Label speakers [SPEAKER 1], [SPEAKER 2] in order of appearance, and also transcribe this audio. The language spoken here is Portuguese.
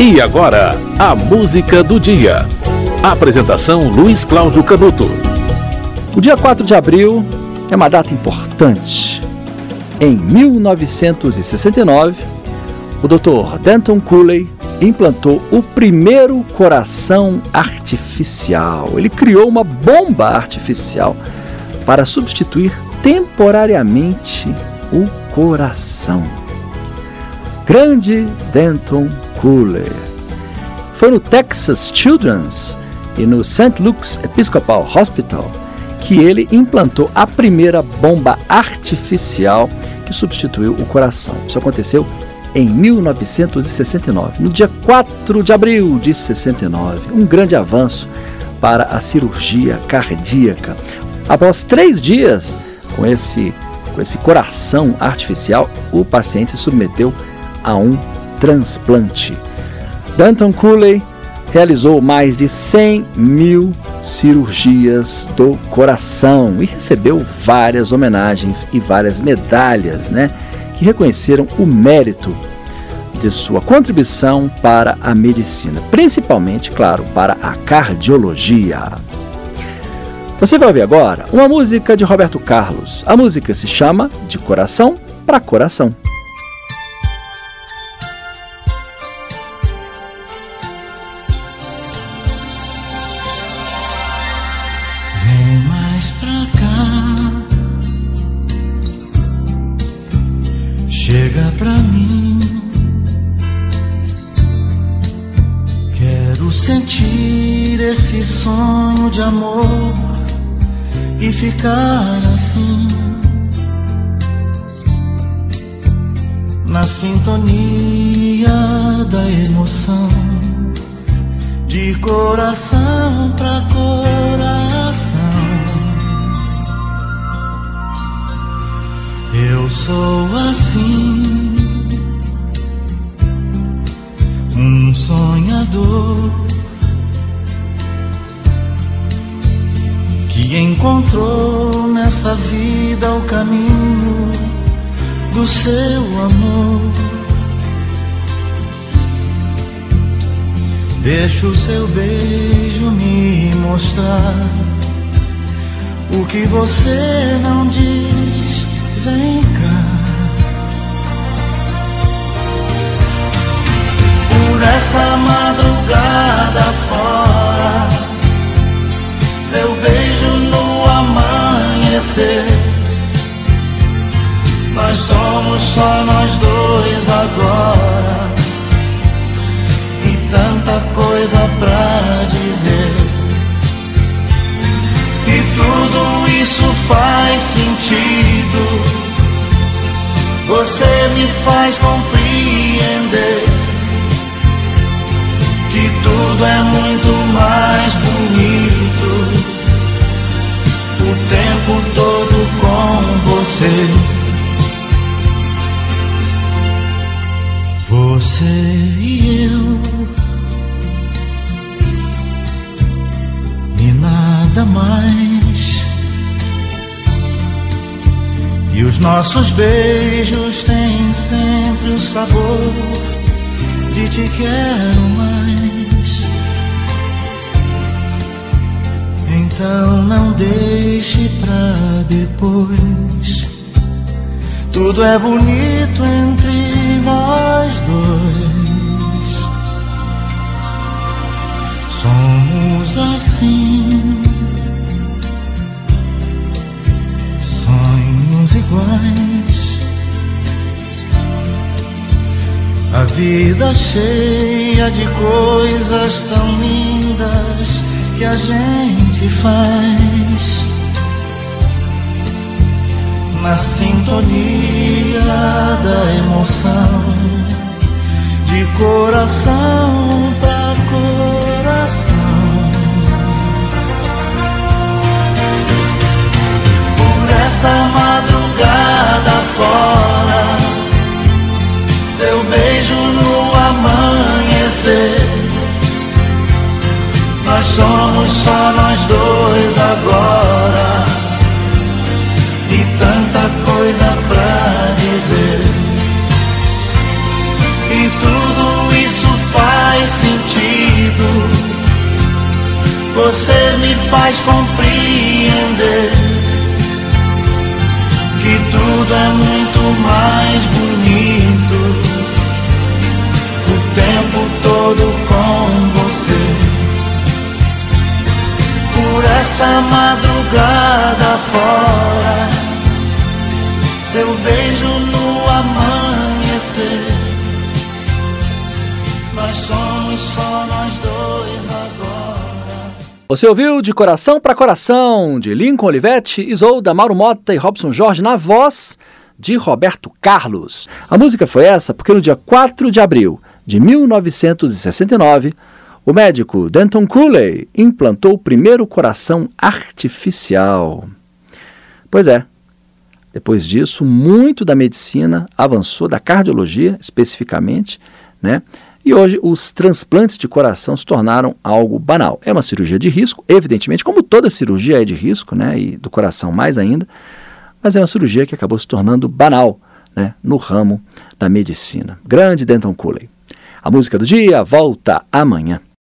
[SPEAKER 1] E agora, a música do dia. Apresentação Luiz Cláudio Canuto.
[SPEAKER 2] O dia 4 de abril é uma data importante. Em 1969, o Dr. Denton Cooley implantou o primeiro coração artificial. Ele criou uma bomba artificial para substituir temporariamente o coração. Grande Denton Cooler. Foi no Texas Children's e no St. Luke's Episcopal Hospital que ele implantou a primeira bomba artificial que substituiu o coração. Isso aconteceu em 1969, no dia 4 de abril de 69. Um grande avanço para a cirurgia cardíaca. Após três dias com esse, com esse coração artificial, o paciente se submeteu a um transplante. Danton Cooley realizou mais de 100 mil cirurgias do coração e recebeu várias homenagens e várias medalhas, né, que reconheceram o mérito de sua contribuição para a medicina, principalmente, claro, para a cardiologia. Você vai ouvir agora uma música de Roberto Carlos. A música se chama De Coração para Coração.
[SPEAKER 3] Mais pra cá. Chega pra mim. Quero sentir esse sonho de amor e ficar assim. Na sintonia da emoção, de coração pra coração. Eu sou assim, um sonhador que encontrou nessa vida o caminho do seu amor. Deixa o seu beijo me mostrar o que você não diz. Vem cá. Por essa madrugada fora, seu beijo no amanhecer. Nós somos só nós dois agora. E tanta coisa pra dizer. E tudo isso faz Me faz compreender que tudo é muito mais bonito. O tempo todo com você. Você e eu. E nada mais. E os nossos beijos têm sempre o sabor de te quero mais. Então não deixe pra depois. Tudo é bonito entre nós dois. Somos assim, iguais. A vida cheia de coisas tão lindas que a gente faz na sintonia da emoção, de coração seu beijo no amanhecer. Nós somos só nós dois agora. E tanta coisa pra dizer. E tudo isso faz sentido. Você me faz compreender que tudo é muito mais bonito todo com você. Por essa madrugada fora, seu beijo no amanhecer. Nós somos só nós dois agora.
[SPEAKER 2] Você ouviu De Coração para Coração, de Lincoln Olivetti, Isolda, Mauro Mota e Robson Jorge, na voz de Roberto Carlos. A música foi essa porque no dia 4 de abril de 1969, o médico Denton Cooley implantou o primeiro coração artificial. Pois é, depois disso, muito da medicina avançou, da cardiologia especificamente, né? E hoje os transplantes de coração se tornaram algo banal. É uma cirurgia de risco, evidentemente, como toda cirurgia é de risco, né, e do coração mais ainda, mas é uma cirurgia que acabou se tornando banal né, no ramo da medicina. Grande Denton Cooley. A música do dia volta amanhã.